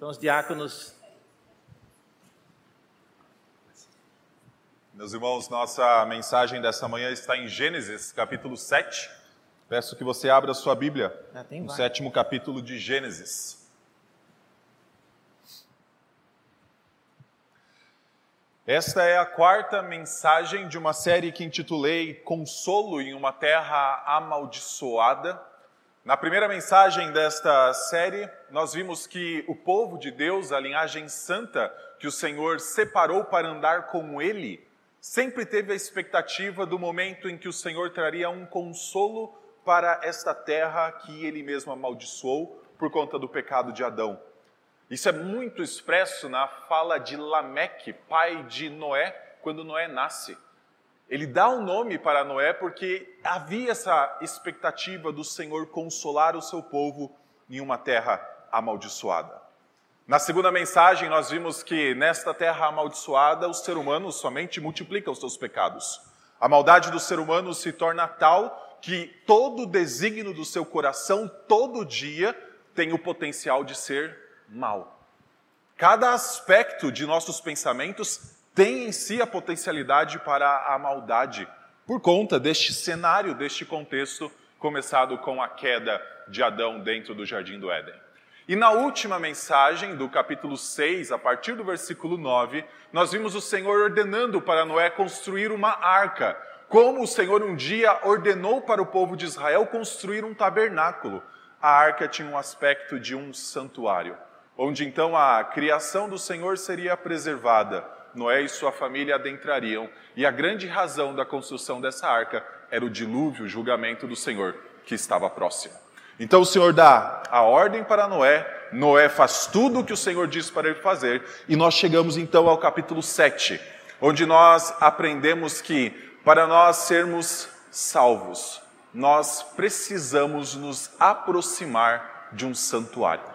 Então, os diáconos. Meus irmãos, nossa mensagem dessa manhã está em Gênesis, capítulo 7. Peço que você abra sua Bíblia tem no vários. sétimo capítulo de Gênesis. Esta é a quarta mensagem de uma série que intitulei Consolo em uma Terra Amaldiçoada. Na primeira mensagem desta série, nós vimos que o povo de Deus, a linhagem santa que o Senhor separou para andar com Ele, sempre teve a expectativa do momento em que o Senhor traria um consolo para esta terra que Ele mesmo amaldiçoou por conta do pecado de Adão. Isso é muito expresso na fala de Lameque, pai de Noé, quando Noé nasce. Ele dá um nome para Noé porque havia essa expectativa do Senhor consolar o seu povo em uma terra amaldiçoada. Na segunda mensagem, nós vimos que nesta terra amaldiçoada, o ser humano somente multiplica os seus pecados. A maldade do ser humano se torna tal que todo desígnio do seu coração, todo dia, tem o potencial de ser mal. Cada aspecto de nossos pensamentos tem em si a potencialidade para a maldade, por conta deste cenário, deste contexto, começado com a queda de Adão dentro do jardim do Éden. E na última mensagem do capítulo 6, a partir do versículo 9, nós vimos o Senhor ordenando para Noé construir uma arca, como o Senhor um dia ordenou para o povo de Israel construir um tabernáculo. A arca tinha um aspecto de um santuário, onde então a criação do Senhor seria preservada. Noé e sua família adentrariam, e a grande razão da construção dessa arca era o dilúvio, o julgamento do Senhor, que estava próximo. Então o Senhor dá a ordem para Noé, Noé faz tudo o que o Senhor disse para ele fazer, e nós chegamos então ao capítulo 7, onde nós aprendemos que para nós sermos salvos, nós precisamos nos aproximar de um santuário.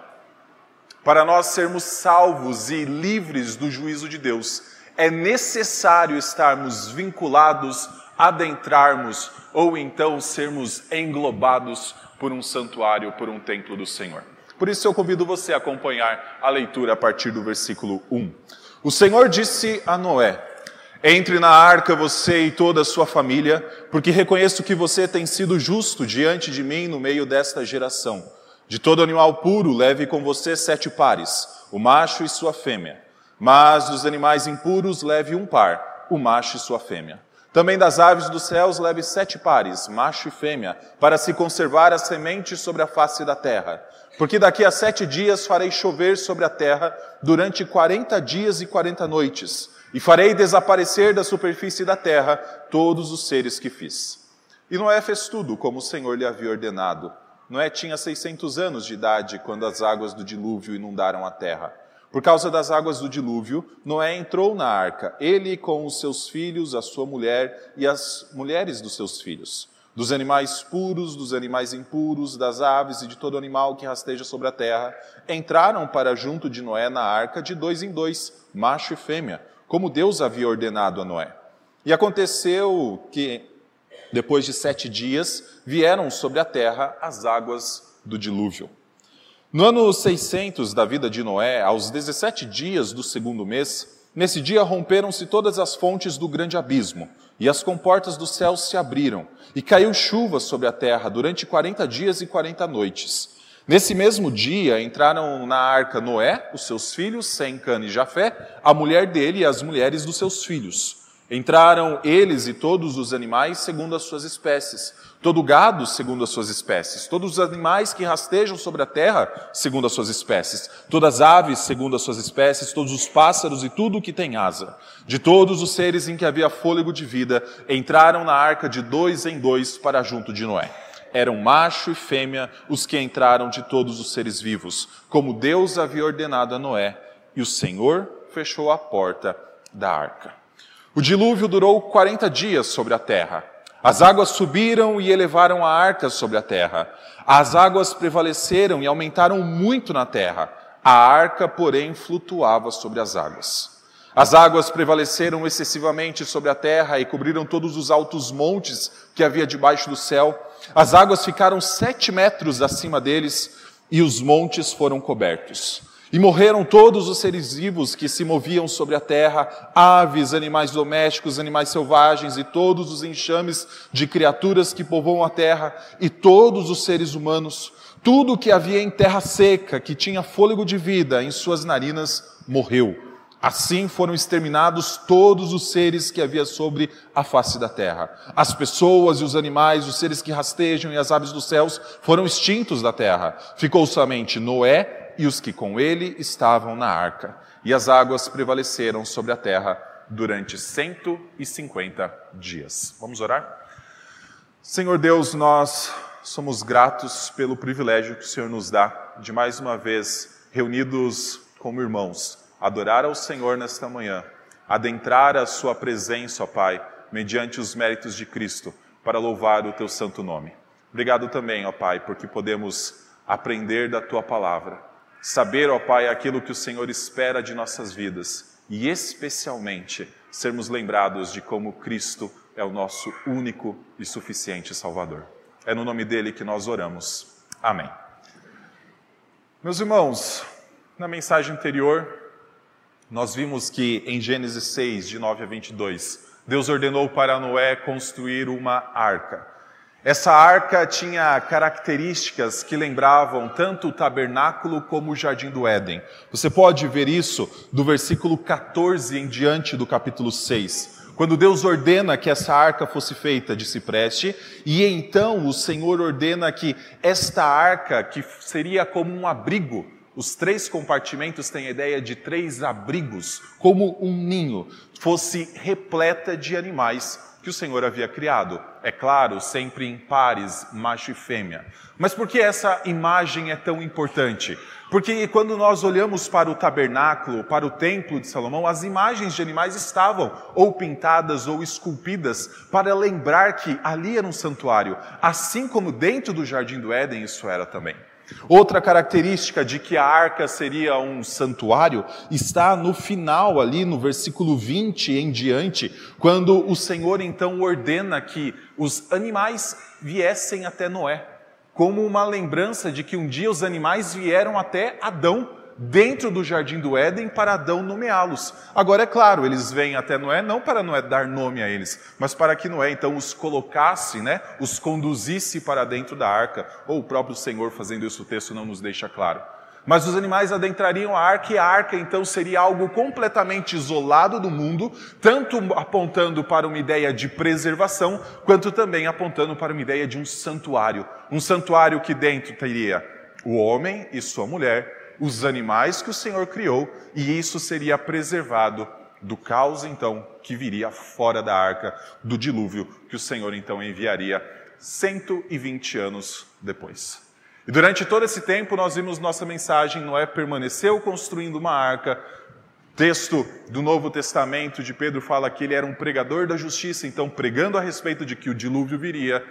Para nós sermos salvos e livres do juízo de Deus, é necessário estarmos vinculados, adentrarmos ou então sermos englobados por um santuário, por um templo do Senhor. Por isso eu convido você a acompanhar a leitura a partir do versículo 1. O Senhor disse a Noé: Entre na arca você e toda a sua família, porque reconheço que você tem sido justo diante de mim no meio desta geração. De todo animal puro, leve com você sete pares, o macho e sua fêmea. Mas dos animais impuros, leve um par, o macho e sua fêmea. Também das aves dos céus, leve sete pares, macho e fêmea, para se conservar a semente sobre a face da terra. Porque daqui a sete dias farei chover sobre a terra durante quarenta dias e quarenta noites, e farei desaparecer da superfície da terra todos os seres que fiz. E Noé fez tudo como o Senhor lhe havia ordenado. Noé tinha 600 anos de idade quando as águas do dilúvio inundaram a terra. Por causa das águas do dilúvio, Noé entrou na arca, ele com os seus filhos, a sua mulher e as mulheres dos seus filhos. Dos animais puros, dos animais impuros, das aves e de todo animal que rasteja sobre a terra, entraram para junto de Noé na arca de dois em dois, macho e fêmea, como Deus havia ordenado a Noé. E aconteceu que, depois de sete dias, vieram sobre a terra as águas do dilúvio. No ano 600 da vida de Noé, aos 17 dias do segundo mês, nesse dia romperam-se todas as fontes do grande abismo, e as comportas do céu se abriram, e caiu chuva sobre a terra durante 40 dias e 40 noites. Nesse mesmo dia entraram na arca Noé, os seus filhos, Sem, Cana e Jafé, a mulher dele e as mulheres dos seus filhos. Entraram eles e todos os animais segundo as suas espécies, todo gado segundo as suas espécies, todos os animais que rastejam sobre a terra segundo as suas espécies, todas as aves segundo as suas espécies, todos os pássaros e tudo o que tem asa. De todos os seres em que havia fôlego de vida, entraram na arca de dois em dois para junto de Noé. Eram macho e fêmea os que entraram de todos os seres vivos, como Deus havia ordenado a Noé, e o Senhor fechou a porta da arca. O dilúvio durou 40 dias sobre a terra. As águas subiram e elevaram a arca sobre a terra. As águas prevaleceram e aumentaram muito na terra. A arca, porém, flutuava sobre as águas. As águas prevaleceram excessivamente sobre a terra e cobriram todos os altos montes que havia debaixo do céu. As águas ficaram sete metros acima deles e os montes foram cobertos. E morreram todos os seres vivos que se moviam sobre a terra, aves, animais domésticos, animais selvagens e todos os enxames de criaturas que povoam a terra e todos os seres humanos. Tudo que havia em terra seca, que tinha fôlego de vida em suas narinas, morreu. Assim foram exterminados todos os seres que havia sobre a face da terra. As pessoas e os animais, os seres que rastejam e as aves dos céus foram extintos da terra. Ficou somente Noé e os que com ele estavam na arca. E as águas prevaleceram sobre a terra durante 150 dias. Vamos orar? Senhor Deus, nós somos gratos pelo privilégio que o Senhor nos dá de mais uma vez reunidos como irmãos, adorar ao Senhor nesta manhã, adentrar a Sua presença, ó Pai, mediante os méritos de Cristo, para louvar o Teu santo nome. Obrigado também, ó Pai, porque podemos aprender da Tua palavra Saber, ó Pai, aquilo que o Senhor espera de nossas vidas e, especialmente, sermos lembrados de como Cristo é o nosso único e suficiente Salvador. É no nome dele que nós oramos. Amém. Meus irmãos, na mensagem anterior, nós vimos que em Gênesis 6, de 9 a 22, Deus ordenou para Noé construir uma arca. Essa arca tinha características que lembravam tanto o tabernáculo como o jardim do Éden. Você pode ver isso do versículo 14 em diante do capítulo 6. Quando Deus ordena que essa arca fosse feita de cipreste, e então o Senhor ordena que esta arca, que seria como um abrigo, os três compartimentos têm a ideia de três abrigos, como um ninho, fosse repleta de animais que o Senhor havia criado. É claro, sempre em pares, macho e fêmea. Mas por que essa imagem é tão importante? Porque quando nós olhamos para o tabernáculo, para o templo de Salomão, as imagens de animais estavam ou pintadas ou esculpidas para lembrar que ali era um santuário, assim como dentro do jardim do Éden isso era também. Outra característica de que a arca seria um santuário está no final, ali no versículo 20 em diante, quando o Senhor então ordena que os animais viessem até Noé, como uma lembrança de que um dia os animais vieram até Adão dentro do jardim do Éden para Adão nomeá-los. Agora, é claro, eles vêm até Noé não para Noé dar nome a eles, mas para que Noé então os colocasse, né, os conduzisse para dentro da arca, ou o próprio Senhor fazendo isso, o texto não nos deixa claro. Mas os animais adentrariam a arca e a arca então seria algo completamente isolado do mundo, tanto apontando para uma ideia de preservação, quanto também apontando para uma ideia de um santuário. Um santuário que dentro teria o homem e sua mulher, os animais que o Senhor criou, e isso seria preservado do caos então que viria fora da arca, do dilúvio que o Senhor então enviaria 120 anos depois. E durante todo esse tempo nós vimos nossa mensagem, Noé permaneceu construindo uma arca. Texto do Novo Testamento de Pedro fala que ele era um pregador da justiça, então pregando a respeito de que o dilúvio viria,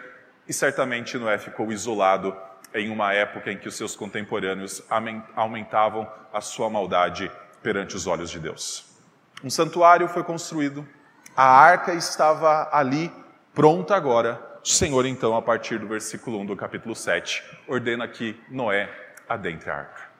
e certamente Noé ficou isolado em uma época em que os seus contemporâneos aumentavam a sua maldade perante os olhos de Deus. Um santuário foi construído, a arca estava ali, pronta agora. O Senhor, então, a partir do versículo 1 do capítulo 7, ordena que Noé adentre a arca.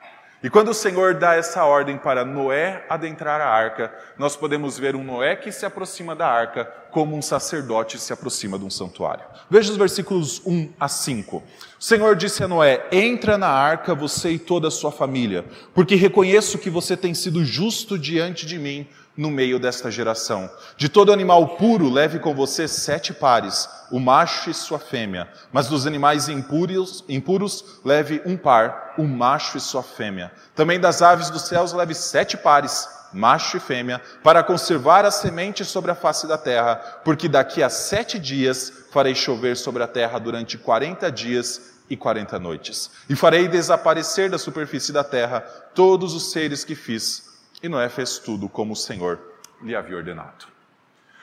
E quando o Senhor dá essa ordem para Noé adentrar a arca, nós podemos ver um Noé que se aproxima da arca como um sacerdote se aproxima de um santuário. Veja os versículos 1 a 5. O Senhor disse a Noé: Entra na arca, você e toda a sua família, porque reconheço que você tem sido justo diante de mim no meio desta geração. De todo animal puro, leve com você sete pares, o macho e sua fêmea. Mas dos animais impuros, impuros, leve um par, o macho e sua fêmea. Também das aves dos céus, leve sete pares, macho e fêmea, para conservar a semente sobre a face da terra, porque daqui a sete dias farei chover sobre a terra durante quarenta dias e quarenta noites. E farei desaparecer da superfície da terra todos os seres que fiz e Noé fez tudo como o Senhor lhe havia ordenado.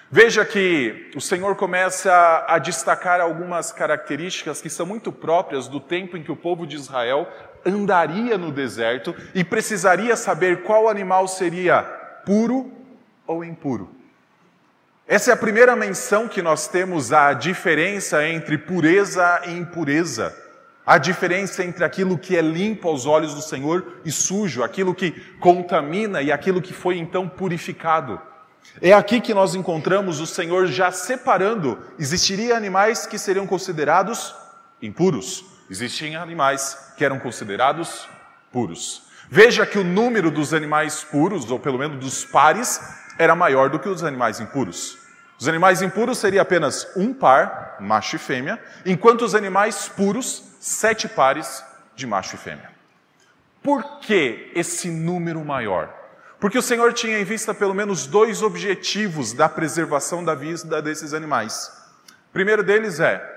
Veja que o Senhor começa a destacar algumas características que são muito próprias do tempo em que o povo de Israel andaria no deserto e precisaria saber qual animal seria puro ou impuro. Essa é a primeira menção que nós temos à diferença entre pureza e impureza. A diferença entre aquilo que é limpo aos olhos do Senhor e sujo, aquilo que contamina e aquilo que foi então purificado. É aqui que nós encontramos o Senhor já separando. Existiriam animais que seriam considerados impuros, existiam animais que eram considerados puros. Veja que o número dos animais puros, ou pelo menos dos pares, era maior do que os animais impuros. Os animais impuros seria apenas um par, macho e fêmea, enquanto os animais puros, sete pares de macho e fêmea. Por que esse número maior? Porque o Senhor tinha em vista pelo menos dois objetivos da preservação da vida desses animais. O primeiro deles é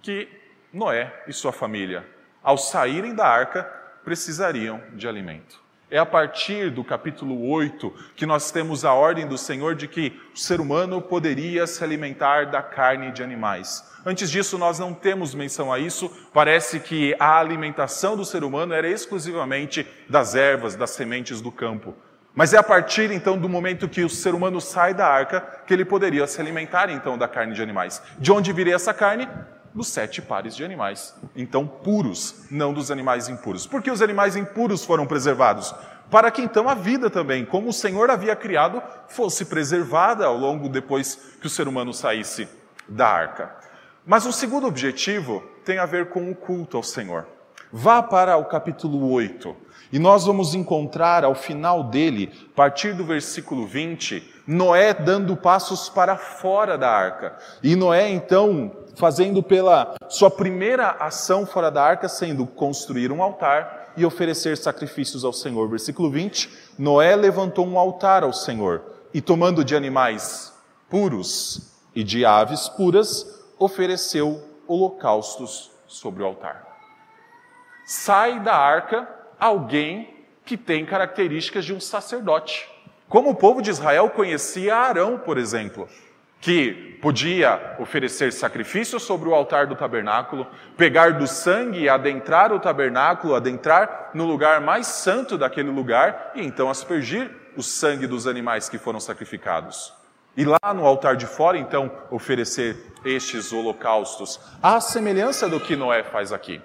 que Noé e sua família, ao saírem da arca, precisariam de alimento. É a partir do capítulo 8 que nós temos a ordem do Senhor de que o ser humano poderia se alimentar da carne de animais. Antes disso, nós não temos menção a isso. Parece que a alimentação do ser humano era exclusivamente das ervas, das sementes do campo. Mas é a partir então do momento que o ser humano sai da arca que ele poderia se alimentar então da carne de animais. De onde viria essa carne? Dos sete pares de animais, então puros, não dos animais impuros. Por que os animais impuros foram preservados? Para que então a vida também, como o Senhor havia criado, fosse preservada ao longo depois que o ser humano saísse da arca. Mas o segundo objetivo tem a ver com o culto ao Senhor. Vá para o capítulo 8 e nós vamos encontrar ao final dele, a partir do versículo 20, Noé dando passos para fora da arca. E Noé então fazendo pela sua primeira ação fora da arca, sendo construir um altar e oferecer sacrifícios ao Senhor. Versículo 20: Noé levantou um altar ao Senhor e, tomando de animais puros e de aves puras, ofereceu holocaustos sobre o altar. Sai da arca alguém que tem características de um sacerdote. Como o povo de Israel conhecia Arão, por exemplo que podia oferecer sacrifícios sobre o altar do tabernáculo, pegar do sangue e adentrar o tabernáculo, adentrar no lugar mais santo daquele lugar e então aspergir o sangue dos animais que foram sacrificados. E lá no altar de fora, então, oferecer estes holocaustos, à semelhança do que Noé faz aqui.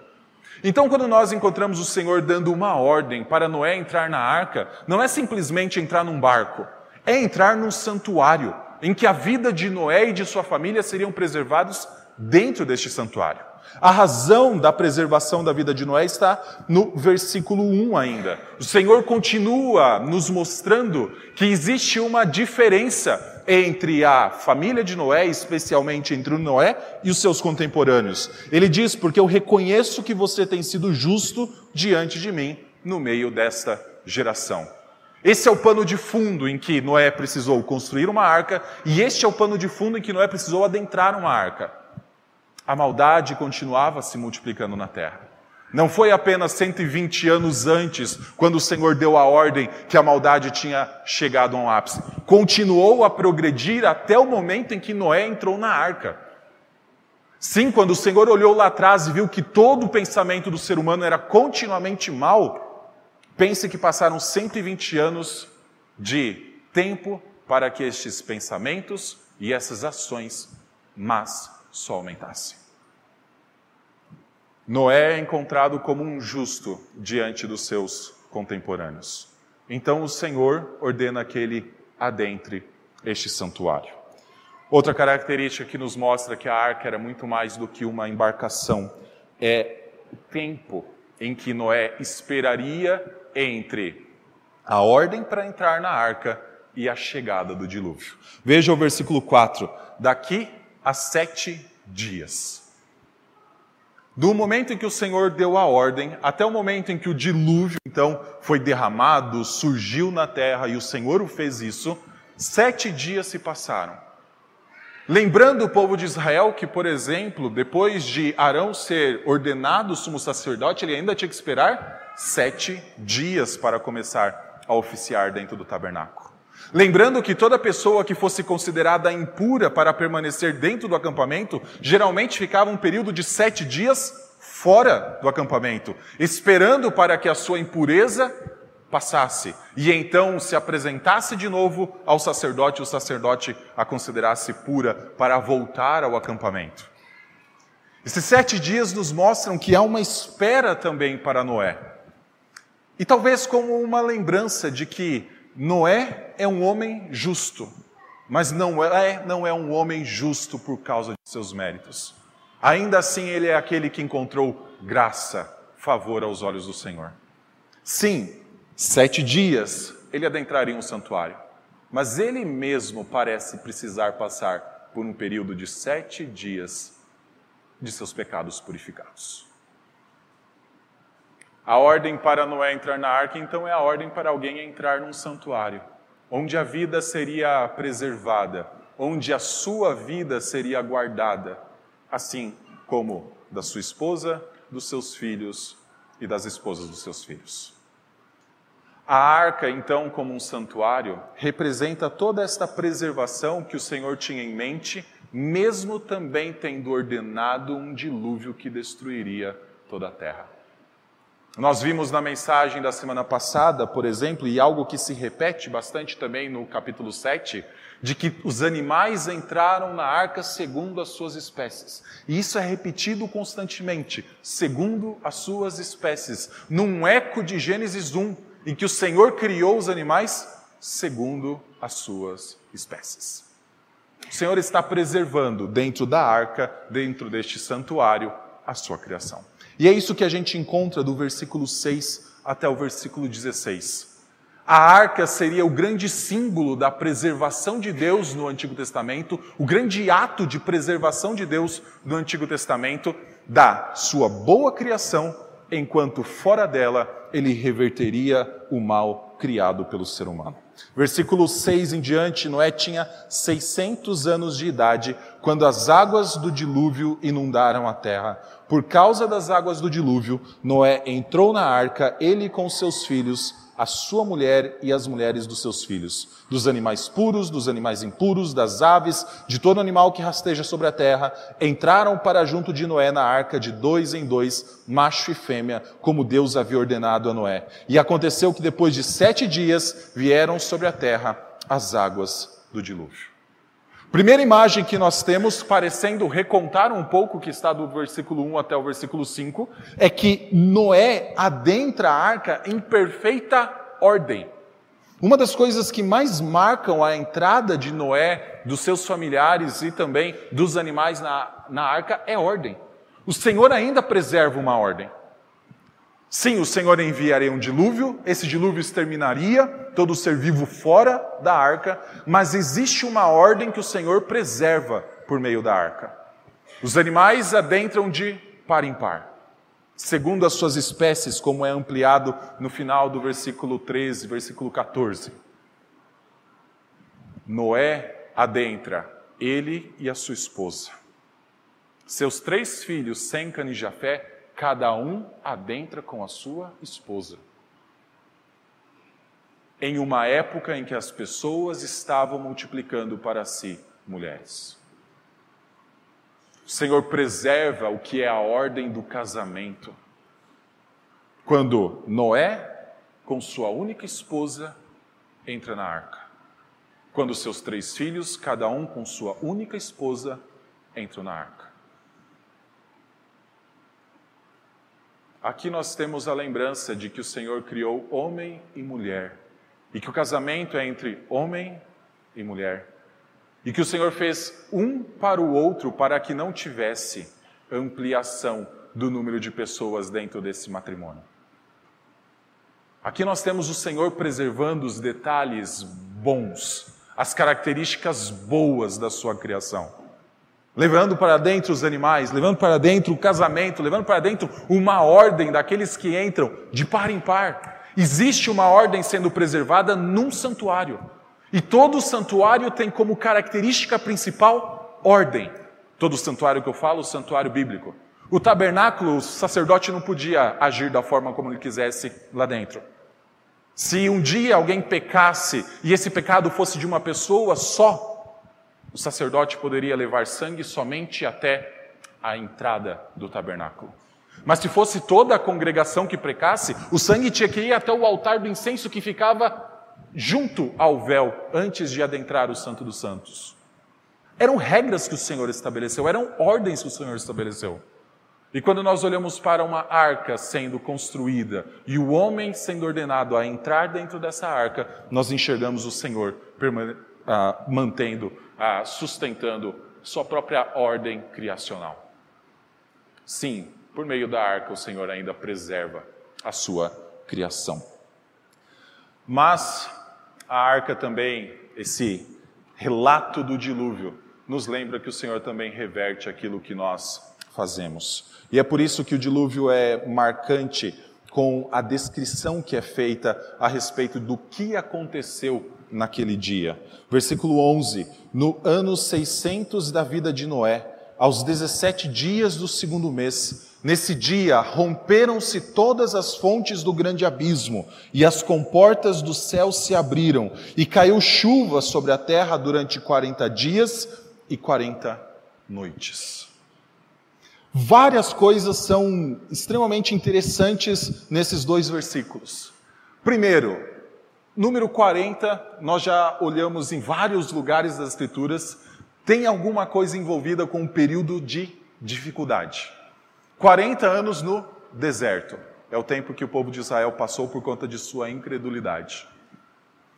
Então, quando nós encontramos o Senhor dando uma ordem para Noé entrar na arca, não é simplesmente entrar num barco, é entrar num santuário em que a vida de Noé e de sua família seriam preservados dentro deste santuário. A razão da preservação da vida de Noé está no versículo 1 ainda. O Senhor continua nos mostrando que existe uma diferença entre a família de Noé, especialmente entre o Noé e os seus contemporâneos. Ele diz: Porque eu reconheço que você tem sido justo diante de mim no meio desta geração. Esse é o pano de fundo em que Noé precisou construir uma arca, e este é o pano de fundo em que Noé precisou adentrar uma arca. A maldade continuava se multiplicando na terra. Não foi apenas 120 anos antes, quando o Senhor deu a ordem, que a maldade tinha chegado a um ápice. Continuou a progredir até o momento em que Noé entrou na arca. Sim, quando o Senhor olhou lá atrás e viu que todo o pensamento do ser humano era continuamente mal, Pense que passaram 120 anos de tempo para que estes pensamentos e essas ações mas só aumentassem. Noé é encontrado como um justo diante dos seus contemporâneos. Então o Senhor ordena que ele adentre este santuário. Outra característica que nos mostra que a arca era muito mais do que uma embarcação é o tempo em que Noé esperaria entre a ordem para entrar na arca e a chegada do dilúvio. Veja o versículo 4: daqui a sete dias. Do momento em que o Senhor deu a ordem até o momento em que o dilúvio, então, foi derramado, surgiu na terra e o Senhor o fez isso, sete dias se passaram. Lembrando o povo de Israel que, por exemplo, depois de Arão ser ordenado sumo sacerdote, ele ainda tinha que esperar sete dias para começar a oficiar dentro do tabernáculo. Lembrando que toda pessoa que fosse considerada impura para permanecer dentro do acampamento, geralmente ficava um período de sete dias fora do acampamento, esperando para que a sua impureza passasse e então se apresentasse de novo ao sacerdote, o sacerdote a considerasse pura para voltar ao acampamento. Esses sete dias nos mostram que há uma espera também para Noé. E talvez como uma lembrança de que Noé é um homem justo, mas não é, não é um homem justo por causa de seus méritos. Ainda assim, ele é aquele que encontrou graça, favor aos olhos do Senhor. Sim, sete dias ele adentraria um santuário, mas ele mesmo parece precisar passar por um período de sete dias de seus pecados purificados. A ordem para Noé entrar na arca, então, é a ordem para alguém entrar num santuário, onde a vida seria preservada, onde a sua vida seria guardada, assim como da sua esposa, dos seus filhos e das esposas dos seus filhos. A arca, então, como um santuário, representa toda esta preservação que o Senhor tinha em mente mesmo também tendo ordenado um dilúvio que destruiria toda a terra. Nós vimos na mensagem da semana passada, por exemplo, e algo que se repete bastante também no capítulo 7, de que os animais entraram na arca segundo as suas espécies. E isso é repetido constantemente, segundo as suas espécies, num eco de Gênesis 1, em que o Senhor criou os animais segundo as suas espécies. O Senhor está preservando dentro da arca, dentro deste santuário, a sua criação. E é isso que a gente encontra do versículo 6 até o versículo 16. A arca seria o grande símbolo da preservação de Deus no Antigo Testamento, o grande ato de preservação de Deus no Antigo Testamento, da sua boa criação, enquanto fora dela ele reverteria o mal criado pelo ser humano. Versículo 6 em diante, Noé tinha 600 anos de idade quando as águas do dilúvio inundaram a terra. Por causa das águas do dilúvio, Noé entrou na arca, ele com seus filhos, a sua mulher e as mulheres dos seus filhos, dos animais puros, dos animais impuros, das aves, de todo animal que rasteja sobre a terra, entraram para junto de Noé na arca de dois em dois, macho e fêmea, como Deus havia ordenado a Noé. E aconteceu que depois de sete dias vieram sobre a terra as águas do dilúvio. Primeira imagem que nós temos, parecendo recontar um pouco o que está do versículo 1 até o versículo 5, é que Noé adentra a arca em perfeita ordem. Uma das coisas que mais marcam a entrada de Noé, dos seus familiares e também dos animais na, na arca é ordem. O Senhor ainda preserva uma ordem. Sim, o Senhor enviaria um dilúvio, esse dilúvio exterminaria todo ser vivo fora da arca, mas existe uma ordem que o Senhor preserva por meio da arca. Os animais adentram de par em par, segundo as suas espécies, como é ampliado no final do versículo 13, versículo 14. Noé adentra, ele e a sua esposa. Seus três filhos, Sem e Jafé, cada um adentra com a sua esposa. Em uma época em que as pessoas estavam multiplicando para si mulheres. O Senhor preserva o que é a ordem do casamento. Quando Noé, com sua única esposa, entra na arca. Quando seus três filhos, cada um com sua única esposa, entram na arca. Aqui nós temos a lembrança de que o Senhor criou homem e mulher, e que o casamento é entre homem e mulher, e que o Senhor fez um para o outro para que não tivesse ampliação do número de pessoas dentro desse matrimônio. Aqui nós temos o Senhor preservando os detalhes bons, as características boas da sua criação levando para dentro os animais, levando para dentro o casamento, levando para dentro uma ordem daqueles que entram de par em par. Existe uma ordem sendo preservada num santuário. E todo santuário tem como característica principal ordem. Todo santuário que eu falo, o santuário bíblico. O tabernáculo, o sacerdote não podia agir da forma como ele quisesse lá dentro. Se um dia alguém pecasse e esse pecado fosse de uma pessoa só, o sacerdote poderia levar sangue somente até a entrada do tabernáculo. Mas se fosse toda a congregação que precasse, o sangue tinha que ir até o altar do incenso que ficava junto ao véu, antes de adentrar o Santo dos Santos. Eram regras que o Senhor estabeleceu, eram ordens que o Senhor estabeleceu. E quando nós olhamos para uma arca sendo construída e o homem sendo ordenado a entrar dentro dessa arca, nós enxergamos o Senhor mantendo, ah, sustentando sua própria ordem criacional. Sim, por meio da arca o Senhor ainda preserva a sua criação. Mas a arca também, esse relato do dilúvio, nos lembra que o Senhor também reverte aquilo que nós fazemos. E é por isso que o dilúvio é marcante com a descrição que é feita a respeito do que aconteceu naquele dia. Versículo 11: No ano 600 da vida de Noé, aos 17 dias do segundo mês, Nesse dia romperam-se todas as fontes do grande abismo, e as comportas do céu se abriram, e caiu chuva sobre a terra durante quarenta dias e quarenta noites. Várias coisas são extremamente interessantes nesses dois versículos. Primeiro, número 40, nós já olhamos em vários lugares das Escrituras, tem alguma coisa envolvida com um período de dificuldade. 40 anos no deserto é o tempo que o povo de Israel passou por conta de sua incredulidade.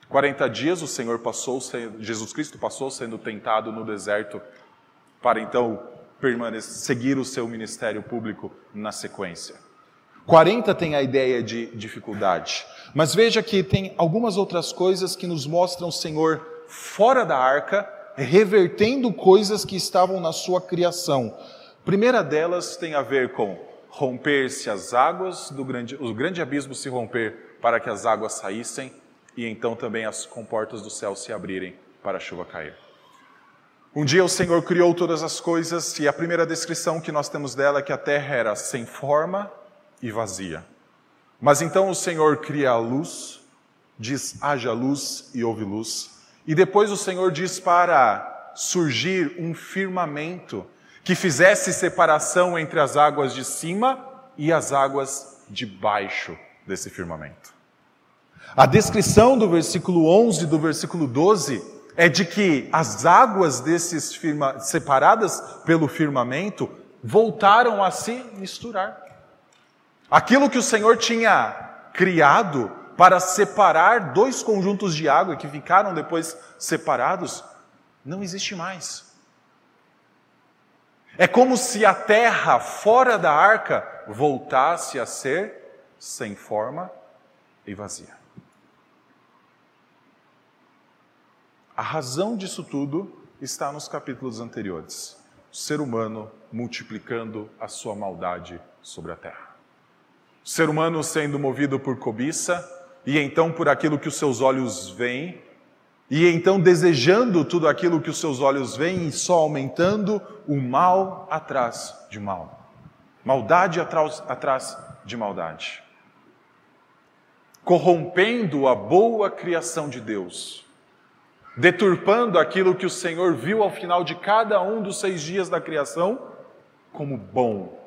40 dias o Senhor passou, Jesus Cristo passou sendo tentado no deserto para então seguir o seu ministério público na sequência. 40 tem a ideia de dificuldade, mas veja que tem algumas outras coisas que nos mostram o Senhor fora da arca, revertendo coisas que estavam na sua criação. primeira delas tem a ver com romper-se as águas do grande, o grande abismo se romper para que as águas saíssem e então também as comportas do céu se abrirem para a chuva cair. Um dia o Senhor criou todas as coisas e a primeira descrição que nós temos dela é que a terra era sem forma e vazia. Mas então o Senhor cria a luz, diz haja luz e houve luz. E depois o Senhor diz para surgir um firmamento que fizesse separação entre as águas de cima e as águas de baixo desse firmamento. A descrição do versículo 11 e do versículo 12 é de que as águas desses firma, separadas pelo firmamento voltaram a se misturar. Aquilo que o Senhor tinha criado para separar dois conjuntos de água que ficaram depois separados, não existe mais. É como se a terra fora da arca voltasse a ser sem forma e vazia. A razão disso tudo está nos capítulos anteriores. O ser humano multiplicando a sua maldade sobre a terra. O ser humano sendo movido por cobiça e então por aquilo que os seus olhos veem, e então desejando tudo aquilo que os seus olhos veem e só aumentando o mal atrás de mal. Maldade atrás, atrás de maldade. Corrompendo a boa criação de Deus deturpando aquilo que o Senhor viu ao final de cada um dos seis dias da criação como bom.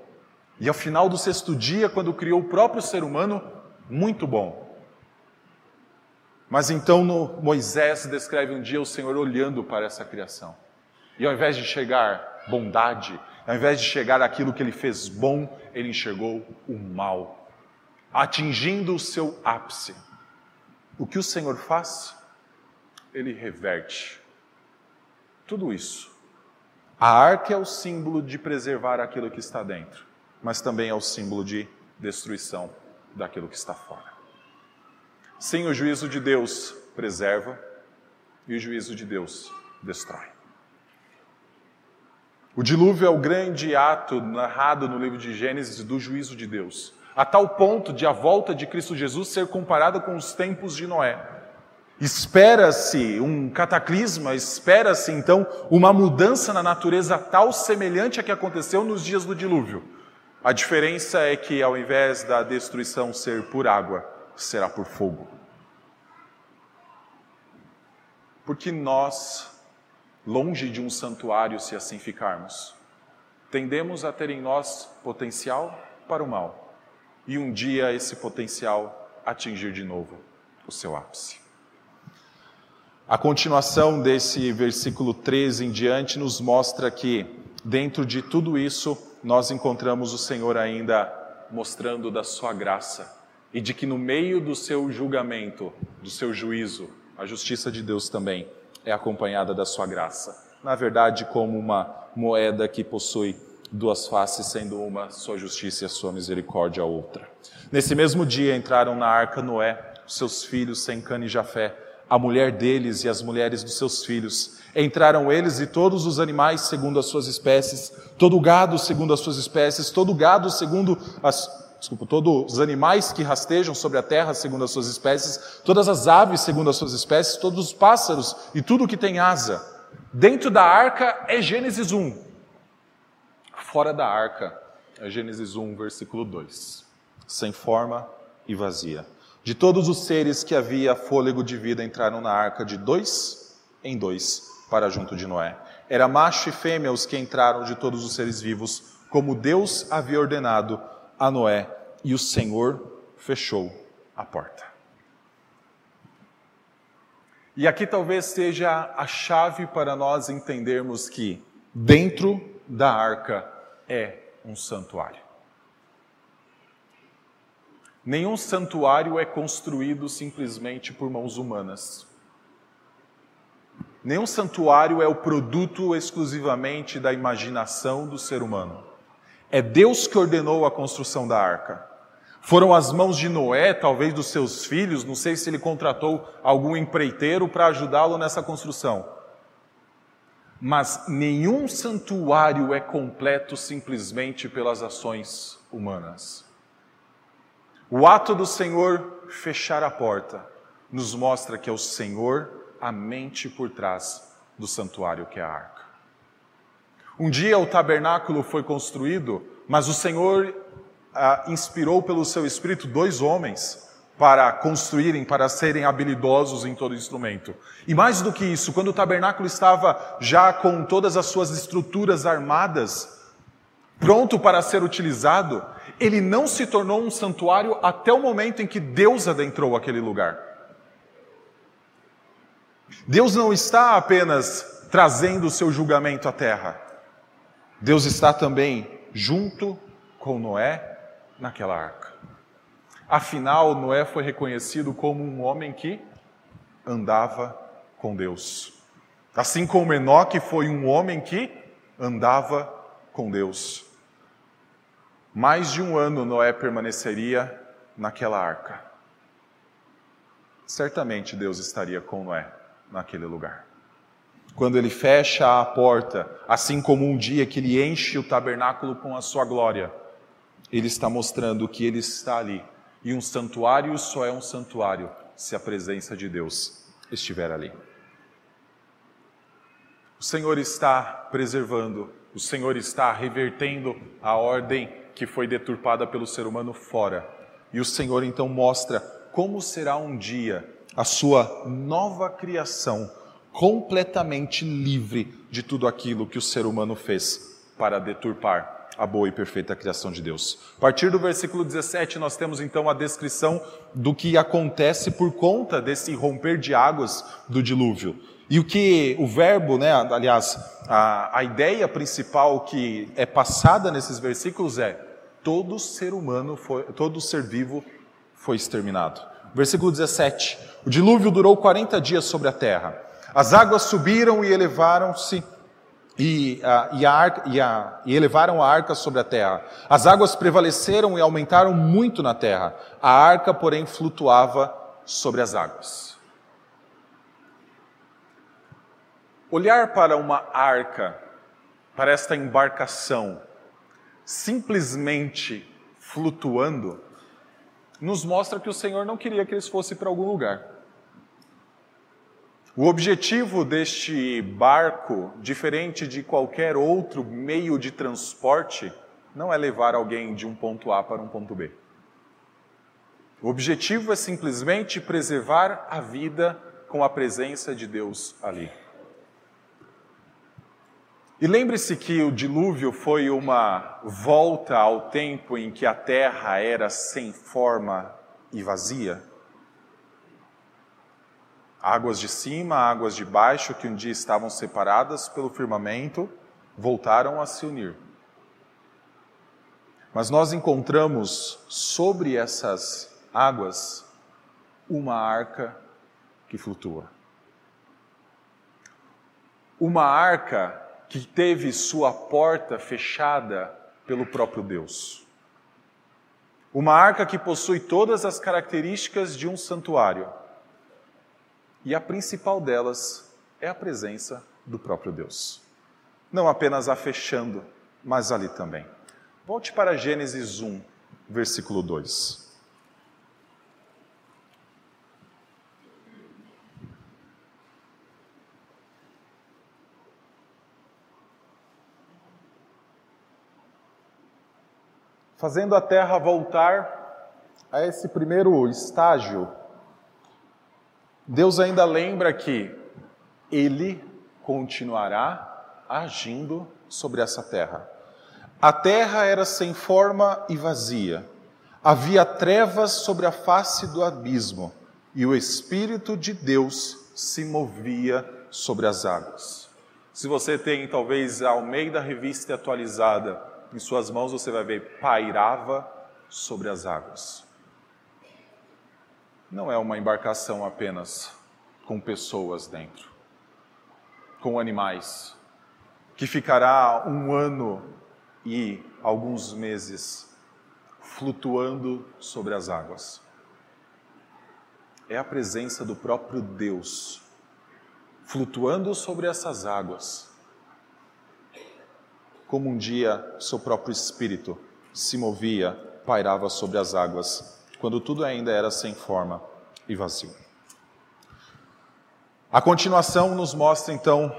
E ao final do sexto dia, quando criou o próprio ser humano, muito bom. Mas então Moisés descreve um dia o Senhor olhando para essa criação. E ao invés de chegar bondade, ao invés de chegar aquilo que ele fez bom, ele enxergou o mal, atingindo o seu ápice. O que o Senhor faz? ele reverte tudo isso. A arca é o símbolo de preservar aquilo que está dentro, mas também é o símbolo de destruição daquilo que está fora. Sim, o juízo de Deus preserva e o juízo de Deus destrói. O dilúvio é o grande ato narrado no livro de Gênesis do juízo de Deus, a tal ponto de a volta de Cristo Jesus ser comparada com os tempos de Noé. Espera-se um cataclisma, espera-se então uma mudança na natureza tal semelhante a que aconteceu nos dias do dilúvio. A diferença é que ao invés da destruição ser por água, será por fogo. Porque nós, longe de um santuário, se assim ficarmos, tendemos a ter em nós potencial para o mal, e um dia esse potencial atingir de novo o seu ápice. A continuação desse versículo 13 em diante nos mostra que, dentro de tudo isso, nós encontramos o Senhor ainda mostrando da sua graça e de que no meio do seu julgamento, do seu juízo, a justiça de Deus também é acompanhada da sua graça. Na verdade, como uma moeda que possui duas faces, sendo uma sua justiça e a sua misericórdia a outra. Nesse mesmo dia entraram na arca Noé, seus filhos Sem e Jafé, a mulher deles e as mulheres dos seus filhos. Entraram eles e todos os animais segundo as suas espécies, todo o gado segundo as suas espécies, todo o gado segundo as desculpa, todos os animais que rastejam sobre a terra segundo as suas espécies, todas as aves segundo as suas espécies, todos os pássaros e tudo que tem asa. Dentro da arca é Gênesis 1. Fora da arca é Gênesis 1, versículo 2. Sem forma e vazia. De todos os seres que havia fôlego de vida entraram na arca de dois em dois para junto de Noé. Era macho e fêmea os que entraram de todos os seres vivos, como Deus havia ordenado a Noé, e o Senhor fechou a porta. E aqui talvez seja a chave para nós entendermos que dentro da arca é um santuário. Nenhum santuário é construído simplesmente por mãos humanas. Nenhum santuário é o produto exclusivamente da imaginação do ser humano. É Deus que ordenou a construção da arca. Foram as mãos de Noé, talvez dos seus filhos, não sei se ele contratou algum empreiteiro para ajudá-lo nessa construção. Mas nenhum santuário é completo simplesmente pelas ações humanas. O ato do Senhor fechar a porta nos mostra que é o Senhor a mente por trás do santuário que é a arca. Um dia o tabernáculo foi construído, mas o Senhor ah, inspirou pelo seu espírito dois homens para construírem, para serem habilidosos em todo instrumento. E mais do que isso, quando o tabernáculo estava já com todas as suas estruturas armadas, pronto para ser utilizado, ele não se tornou um santuário até o momento em que Deus adentrou aquele lugar. Deus não está apenas trazendo o seu julgamento à terra. Deus está também junto com Noé naquela arca. Afinal, Noé foi reconhecido como um homem que andava com Deus. Assim como Enoque foi um homem que andava com Deus. Mais de um ano Noé permaneceria naquela arca. Certamente Deus estaria com Noé naquele lugar. Quando ele fecha a porta, assim como um dia que ele enche o tabernáculo com a sua glória, ele está mostrando que ele está ali. E um santuário só é um santuário se a presença de Deus estiver ali. O Senhor está preservando, o Senhor está revertendo a ordem que foi deturpada pelo ser humano fora. E o Senhor então mostra como será um dia a sua nova criação, completamente livre de tudo aquilo que o ser humano fez para deturpar a boa e perfeita criação de Deus. A partir do versículo 17, nós temos então a descrição do que acontece por conta desse romper de águas do dilúvio. E o que o verbo, né, aliás, a, a ideia principal que é passada nesses versículos é: todo ser humano, foi, todo ser vivo foi exterminado. Versículo 17: O dilúvio durou 40 dias sobre a terra. As águas subiram e elevaram-se e, uh, e, arca, e, a, e, elevaram a arca sobre a terra. As águas prevaleceram e aumentaram muito na terra. A arca, porém, flutuava sobre as águas. Olhar para uma arca, para esta embarcação, simplesmente flutuando, nos mostra que o Senhor não queria que eles fossem para algum lugar. O objetivo deste barco, diferente de qualquer outro meio de transporte, não é levar alguém de um ponto A para um ponto B. O objetivo é simplesmente preservar a vida com a presença de Deus ali. E lembre-se que o dilúvio foi uma volta ao tempo em que a terra era sem forma e vazia. Águas de cima, águas de baixo, que um dia estavam separadas pelo firmamento, voltaram a se unir. Mas nós encontramos sobre essas águas uma arca que flutua. Uma arca que teve sua porta fechada pelo próprio Deus. Uma arca que possui todas as características de um santuário. E a principal delas é a presença do próprio Deus. Não apenas a fechando, mas ali também. Volte para Gênesis 1, versículo 2. Fazendo a terra voltar a esse primeiro estágio, Deus ainda lembra que Ele continuará agindo sobre essa terra. A terra era sem forma e vazia, havia trevas sobre a face do abismo, e o Espírito de Deus se movia sobre as águas. Se você tem talvez ao meio da revista atualizada, em suas mãos você vai ver pairava sobre as águas. Não é uma embarcação apenas com pessoas dentro, com animais, que ficará um ano e alguns meses flutuando sobre as águas. É a presença do próprio Deus flutuando sobre essas águas como um dia seu próprio espírito se movia, pairava sobre as águas, quando tudo ainda era sem forma e vazio. A continuação nos mostra então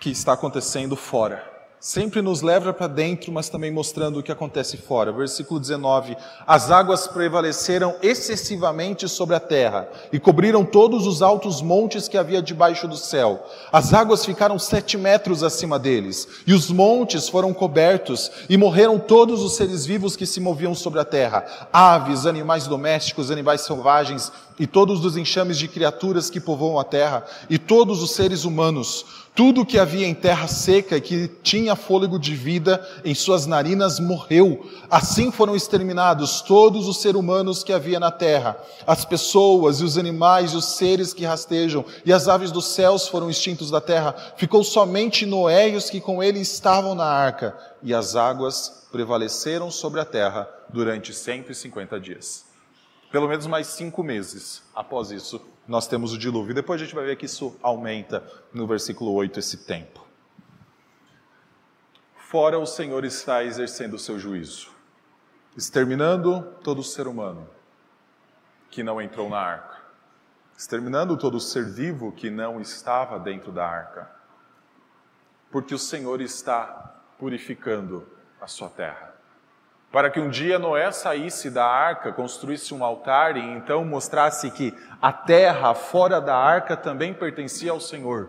que está acontecendo fora sempre nos leva para dentro, mas também mostrando o que acontece fora. Versículo 19: As águas prevaleceram excessivamente sobre a terra e cobriram todos os altos montes que havia debaixo do céu. As águas ficaram sete metros acima deles, e os montes foram cobertos, e morreram todos os seres vivos que se moviam sobre a terra: aves, animais domésticos, animais selvagens, e todos os enxames de criaturas que povoam a terra, e todos os seres humanos. Tudo que havia em terra seca e que tinha fôlego de vida em suas narinas morreu. Assim foram exterminados todos os seres humanos que havia na terra. As pessoas e os animais e os seres que rastejam e as aves dos céus foram extintos da terra. Ficou somente Noé e os que com ele estavam na arca. E as águas prevaleceram sobre a terra durante 150 dias. Pelo menos mais cinco meses após isso, nós temos o dilúvio. Depois a gente vai ver que isso aumenta no versículo 8 esse tempo. Fora o Senhor está exercendo o seu juízo, exterminando todo ser humano que não entrou na arca, exterminando todo ser vivo que não estava dentro da arca, porque o Senhor está purificando a sua terra para que um dia Noé saísse da arca, construísse um altar e então mostrasse que a terra fora da arca também pertencia ao Senhor.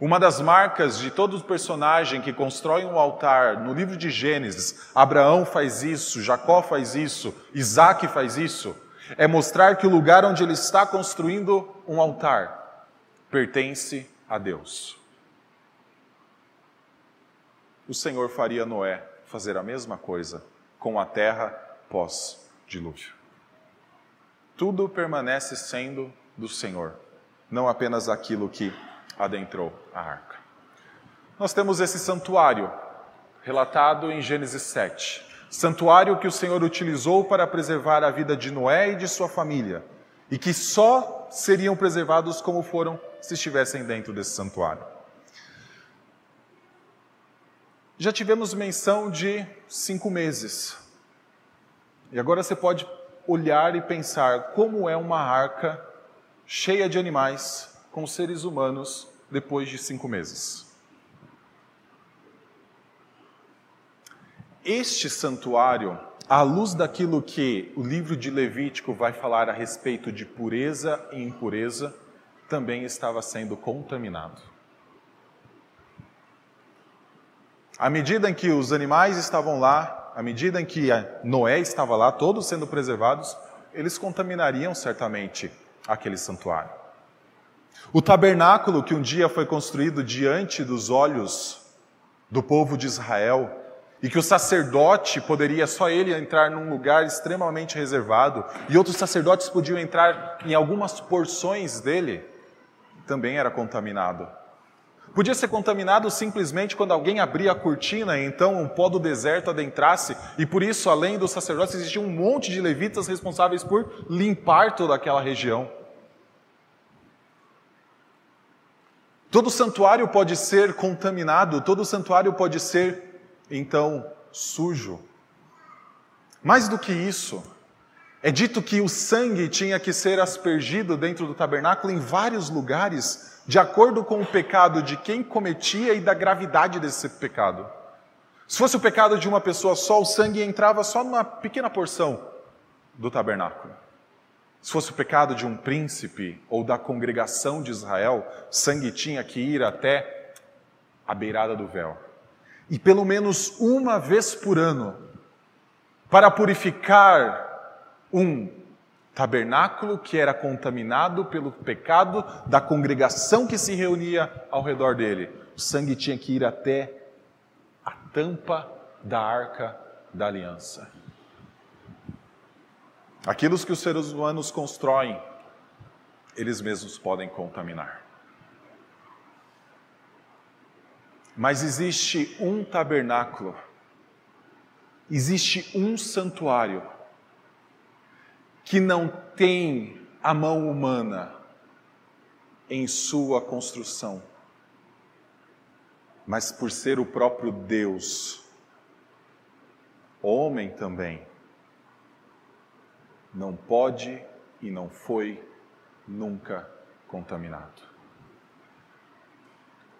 Uma das marcas de todo personagem que constrói um altar no livro de Gênesis, Abraão faz isso, Jacó faz isso, Isaac faz isso, é mostrar que o lugar onde ele está construindo um altar pertence a Deus. O Senhor faria Noé fazer a mesma coisa com a terra pós-dilúvio. Tudo permanece sendo do Senhor, não apenas aquilo que adentrou a arca. Nós temos esse santuário, relatado em Gênesis 7. Santuário que o Senhor utilizou para preservar a vida de Noé e de sua família, e que só seriam preservados como foram se estivessem dentro desse santuário. Já tivemos menção de cinco meses. E agora você pode olhar e pensar como é uma arca cheia de animais com seres humanos depois de cinco meses. Este santuário, à luz daquilo que o livro de Levítico vai falar a respeito de pureza e impureza, também estava sendo contaminado. À medida em que os animais estavam lá, à medida em que Noé estava lá, todos sendo preservados, eles contaminariam certamente aquele santuário. O tabernáculo que um dia foi construído diante dos olhos do povo de Israel e que o sacerdote poderia só ele entrar num lugar extremamente reservado e outros sacerdotes podiam entrar em algumas porções dele, também era contaminado. Podia ser contaminado simplesmente quando alguém abria a cortina e então um pó do deserto adentrasse, e por isso, além dos sacerdotes, existia um monte de levitas responsáveis por limpar toda aquela região. Todo santuário pode ser contaminado, todo santuário pode ser, então, sujo. Mais do que isso, é dito que o sangue tinha que ser aspergido dentro do tabernáculo em vários lugares de acordo com o pecado de quem cometia e da gravidade desse pecado. Se fosse o pecado de uma pessoa só, o sangue entrava só numa pequena porção do tabernáculo. Se fosse o pecado de um príncipe ou da congregação de Israel, sangue tinha que ir até a beirada do véu. E pelo menos uma vez por ano, para purificar um tabernáculo que era contaminado pelo pecado da congregação que se reunia ao redor dele. O sangue tinha que ir até a tampa da arca da aliança. Aquilo que os seres humanos constroem, eles mesmos podem contaminar. Mas existe um tabernáculo, existe um santuário que não tem a mão humana em sua construção, mas por ser o próprio Deus, homem também, não pode e não foi nunca contaminado.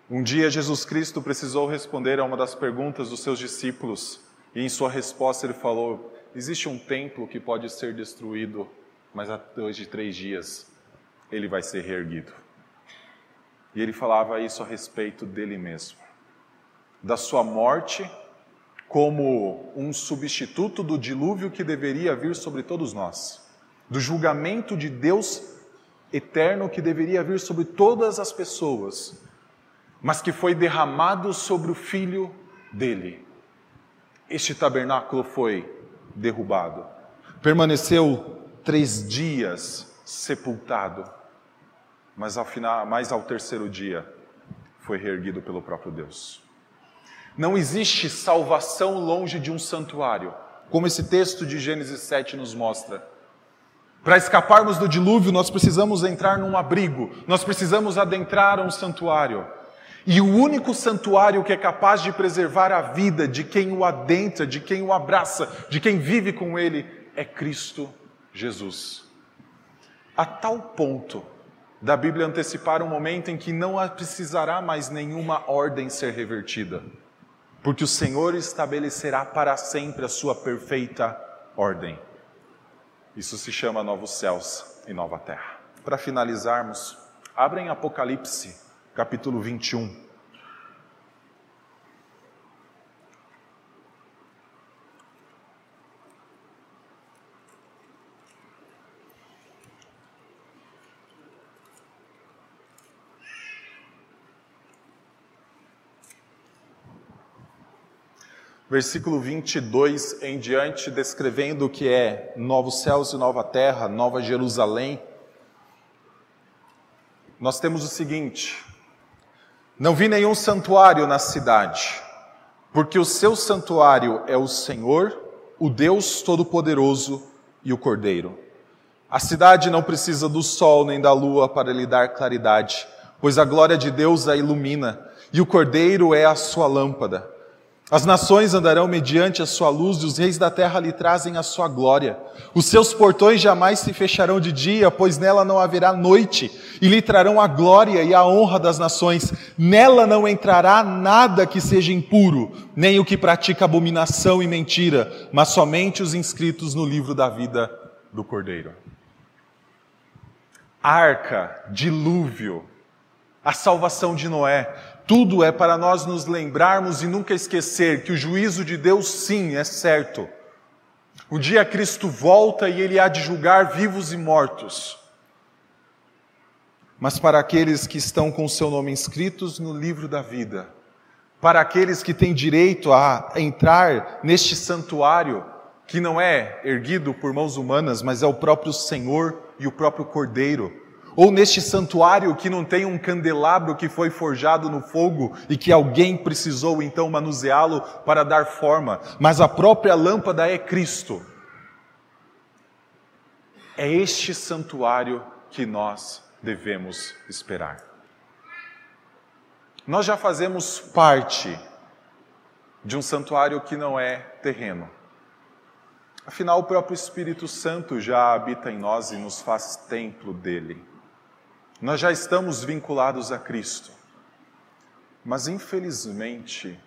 Um dia Jesus Cristo precisou responder a uma das perguntas dos seus discípulos, e em sua resposta ele falou: Existe um templo que pode ser destruído, mas depois de três dias ele vai ser reerguido. E ele falava isso a respeito dele mesmo, da sua morte como um substituto do dilúvio que deveria vir sobre todos nós, do julgamento de Deus eterno que deveria vir sobre todas as pessoas, mas que foi derramado sobre o filho dele. Este tabernáculo foi derrubado. Permaneceu três dias sepultado, mas ao, final, mas ao terceiro dia foi reerguido pelo próprio Deus. Não existe salvação longe de um santuário, como esse texto de Gênesis 7 nos mostra. Para escaparmos do dilúvio, nós precisamos entrar num abrigo, nós precisamos adentrar um santuário. E o único santuário que é capaz de preservar a vida de quem o adentra, de quem o abraça, de quem vive com ele, é Cristo Jesus. A tal ponto da Bíblia antecipar um momento em que não precisará mais nenhuma ordem ser revertida, porque o Senhor estabelecerá para sempre a sua perfeita ordem. Isso se chama novos céus e nova terra. Para finalizarmos, abrem Apocalipse capítulo 21. Versículo 22 em diante, descrevendo o que é novos céus e nova terra, nova Jerusalém. Nós temos o seguinte: não vi nenhum santuário na cidade, porque o seu santuário é o Senhor, o Deus Todo-Poderoso e o Cordeiro. A cidade não precisa do sol nem da lua para lhe dar claridade, pois a glória de Deus a ilumina, e o Cordeiro é a sua lâmpada. As nações andarão mediante a sua luz e os reis da terra lhe trazem a sua glória. Os seus portões jamais se fecharão de dia, pois nela não haverá noite, e lhe trarão a glória e a honra das nações. Nela não entrará nada que seja impuro, nem o que pratica abominação e mentira, mas somente os inscritos no livro da vida do Cordeiro. Arca, dilúvio, a salvação de Noé, tudo é para nós nos lembrarmos e nunca esquecer que o juízo de Deus, sim, é certo. O dia Cristo volta e ele há de julgar vivos e mortos. Mas para aqueles que estão com seu nome inscritos no livro da vida, para aqueles que têm direito a entrar neste santuário, que não é erguido por mãos humanas, mas é o próprio Senhor e o próprio Cordeiro. Ou neste santuário que não tem um candelabro que foi forjado no fogo e que alguém precisou então manuseá-lo para dar forma, mas a própria lâmpada é Cristo. É este santuário que nós devemos esperar. Nós já fazemos parte de um santuário que não é terreno. Afinal, o próprio Espírito Santo já habita em nós e nos faz templo dele. Nós já estamos vinculados a Cristo. Mas, infelizmente,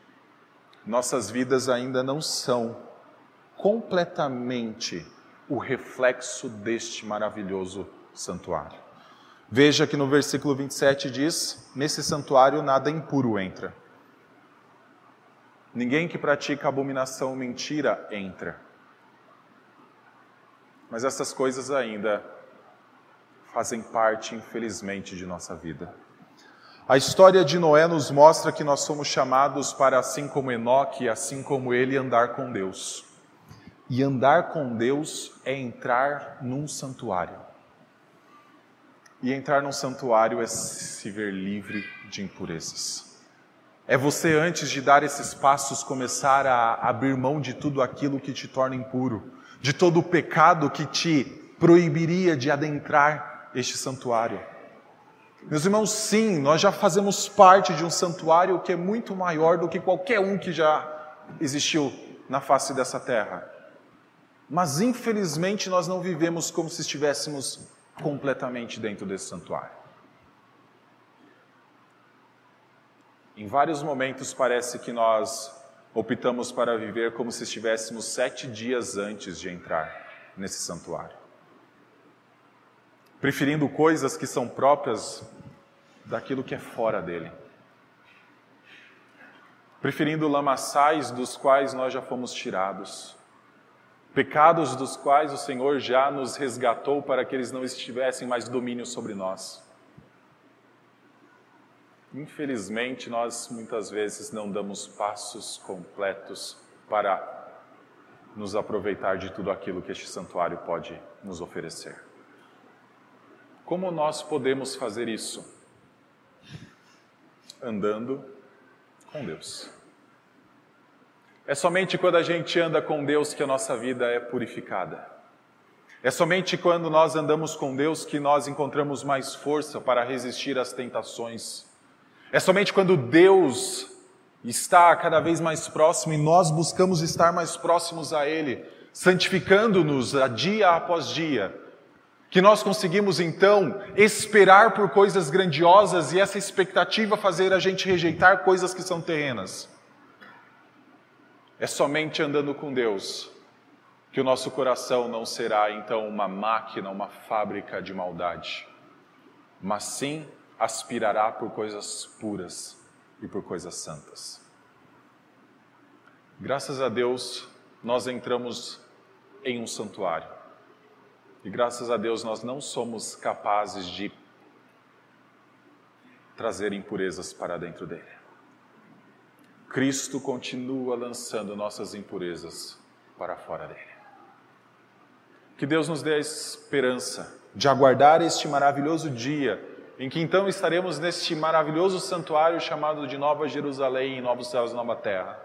nossas vidas ainda não são completamente o reflexo deste maravilhoso santuário. Veja que no versículo 27 diz: Nesse santuário nada impuro entra. Ninguém que pratica abominação ou mentira entra. Mas essas coisas ainda fazem parte, infelizmente, de nossa vida. A história de Noé nos mostra que nós somos chamados para, assim como Enoque, assim como ele, andar com Deus. E andar com Deus é entrar num santuário. E entrar num santuário é se ver livre de impurezas. É você, antes de dar esses passos, começar a abrir mão de tudo aquilo que te torna impuro, de todo o pecado que te proibiria de adentrar este santuário. Meus irmãos, sim, nós já fazemos parte de um santuário que é muito maior do que qualquer um que já existiu na face dessa terra. Mas infelizmente nós não vivemos como se estivéssemos completamente dentro desse santuário. Em vários momentos parece que nós optamos para viver como se estivéssemos sete dias antes de entrar nesse santuário preferindo coisas que são próprias daquilo que é fora dele. Preferindo lamaçais dos quais nós já fomos tirados, pecados dos quais o Senhor já nos resgatou para que eles não estivessem mais domínio sobre nós. Infelizmente, nós muitas vezes não damos passos completos para nos aproveitar de tudo aquilo que este santuário pode nos oferecer. Como nós podemos fazer isso? Andando com Deus. É somente quando a gente anda com Deus que a nossa vida é purificada. É somente quando nós andamos com Deus que nós encontramos mais força para resistir às tentações. É somente quando Deus está cada vez mais próximo e nós buscamos estar mais próximos a Ele, santificando-nos dia após dia, que nós conseguimos então esperar por coisas grandiosas e essa expectativa fazer a gente rejeitar coisas que são terrenas. É somente andando com Deus que o nosso coração não será então uma máquina, uma fábrica de maldade, mas sim aspirará por coisas puras e por coisas santas. Graças a Deus, nós entramos em um santuário. E graças a Deus nós não somos capazes de trazer impurezas para dentro dele. Cristo continua lançando nossas impurezas para fora dele. Que Deus nos dê a esperança de aguardar este maravilhoso dia em que então estaremos neste maravilhoso santuário chamado de Nova Jerusalém, novos céus e nova terra,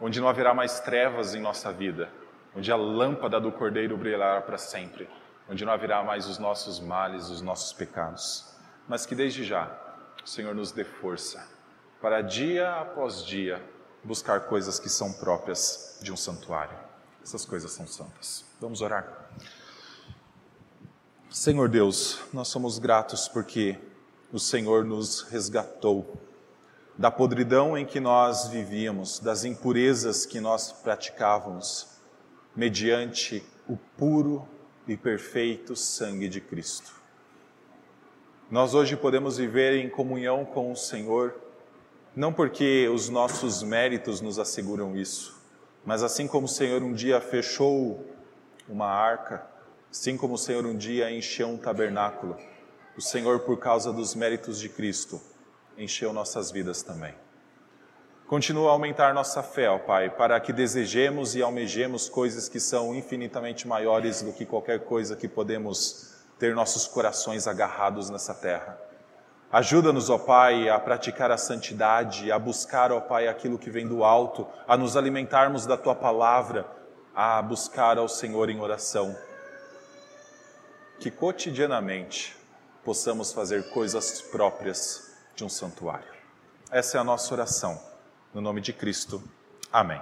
onde não haverá mais trevas em nossa vida, onde a lâmpada do Cordeiro brilhará para sempre, onde não haverá mais os nossos males, os nossos pecados, mas que desde já o Senhor nos dê força para dia após dia buscar coisas que são próprias de um santuário. Essas coisas são santas. Vamos orar. Senhor Deus, nós somos gratos porque o Senhor nos resgatou da podridão em que nós vivíamos, das impurezas que nós praticávamos mediante o puro e perfeito sangue de Cristo. Nós hoje podemos viver em comunhão com o Senhor, não porque os nossos méritos nos asseguram isso, mas assim como o Senhor um dia fechou uma arca, assim como o Senhor um dia encheu um tabernáculo, o Senhor, por causa dos méritos de Cristo, encheu nossas vidas também. Continua a aumentar nossa fé, ó Pai, para que desejemos e almejemos coisas que são infinitamente maiores do que qualquer coisa que podemos ter nossos corações agarrados nessa terra. Ajuda-nos, ó Pai, a praticar a santidade, a buscar, ó Pai, aquilo que vem do alto, a nos alimentarmos da tua palavra, a buscar ao Senhor em oração. Que cotidianamente possamos fazer coisas próprias de um santuário. Essa é a nossa oração. No nome de Cristo. Amém.